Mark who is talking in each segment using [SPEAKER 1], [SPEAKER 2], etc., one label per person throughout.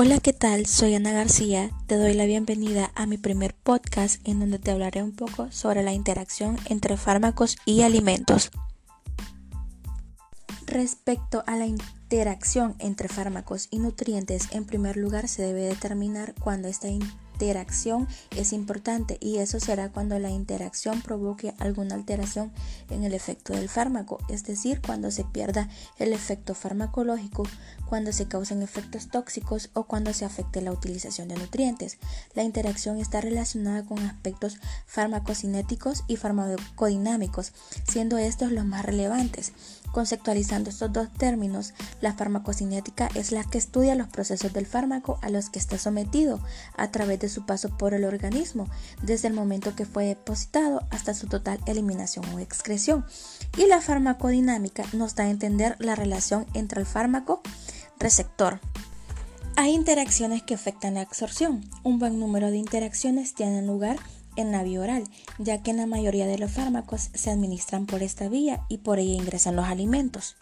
[SPEAKER 1] Hola, ¿qué tal? Soy Ana García. Te doy la bienvenida a mi primer podcast en donde te hablaré un poco sobre la interacción entre fármacos y alimentos. Respecto a la interacción entre fármacos y nutrientes, en primer lugar se debe determinar cuándo esta interacción es importante y eso será cuando la interacción provoque alguna alteración en el efecto del fármaco, es decir, cuando se pierda el efecto farmacológico, cuando se causen efectos tóxicos o cuando se afecte la utilización de nutrientes. La interacción está relacionada con aspectos farmacocinéticos y farmacodinámicos, siendo estos los más relevantes. Conceptualizando estos dos términos, la farmacocinética es la que estudia los procesos del fármaco a los que está sometido a través de su paso por el organismo, desde el momento que fue depositado hasta su total eliminación o excreción. Y la farmacodinámica nos da a entender la relación entre el fármaco receptor. Hay interacciones que afectan la absorción. Un buen número de interacciones tienen lugar en la vía oral, ya que en la mayoría de los fármacos se administran por esta vía y por ella ingresan los alimentos.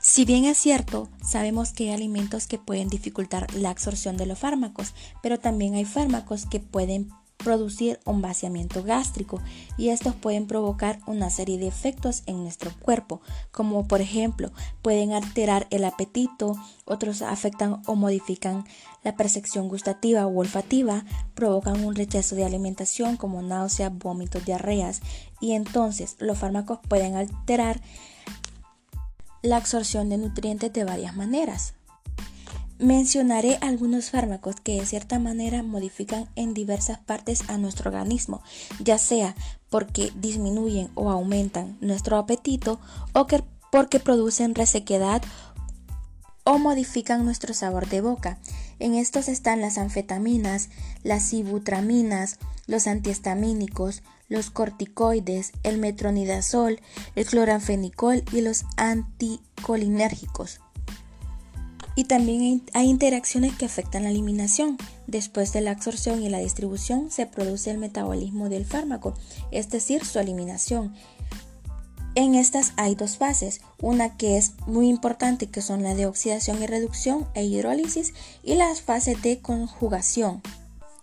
[SPEAKER 1] Si bien es cierto, sabemos que hay alimentos que pueden dificultar la absorción de los fármacos, pero también hay fármacos que pueden producir un vaciamiento gástrico y estos pueden provocar una serie de efectos en nuestro cuerpo, como por ejemplo pueden alterar el apetito, otros afectan o modifican la percepción gustativa o olfativa, provocan un rechazo de alimentación como náuseas, vómitos, diarreas y entonces los fármacos pueden alterar la absorción de nutrientes de varias maneras. Mencionaré algunos fármacos que de cierta manera modifican en diversas partes a nuestro organismo, ya sea porque disminuyen o aumentan nuestro apetito o que porque producen resequedad o modifican nuestro sabor de boca. En estos están las anfetaminas, las ibutraminas, los antihistamínicos, los corticoides, el metronidazol, el cloranfenicol y los anticolinérgicos. Y también hay interacciones que afectan la eliminación. Después de la absorción y la distribución se produce el metabolismo del fármaco, es decir, su eliminación. En estas hay dos fases, una que es muy importante que son la de oxidación y reducción e hidrólisis y las fases de conjugación,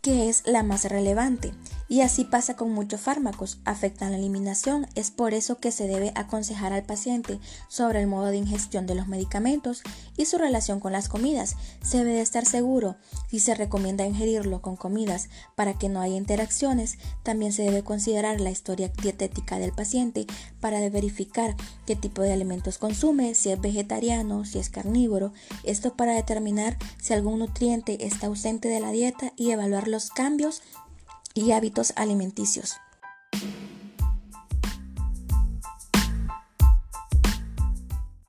[SPEAKER 1] que es la más relevante. Y así pasa con muchos fármacos, afectan la eliminación, es por eso que se debe aconsejar al paciente sobre el modo de ingestión de los medicamentos y su relación con las comidas. Se debe estar seguro si se recomienda ingerirlo con comidas para que no haya interacciones. También se debe considerar la historia dietética del paciente para verificar qué tipo de alimentos consume, si es vegetariano, si es carnívoro. Esto para determinar si algún nutriente está ausente de la dieta y evaluar los cambios y hábitos alimenticios.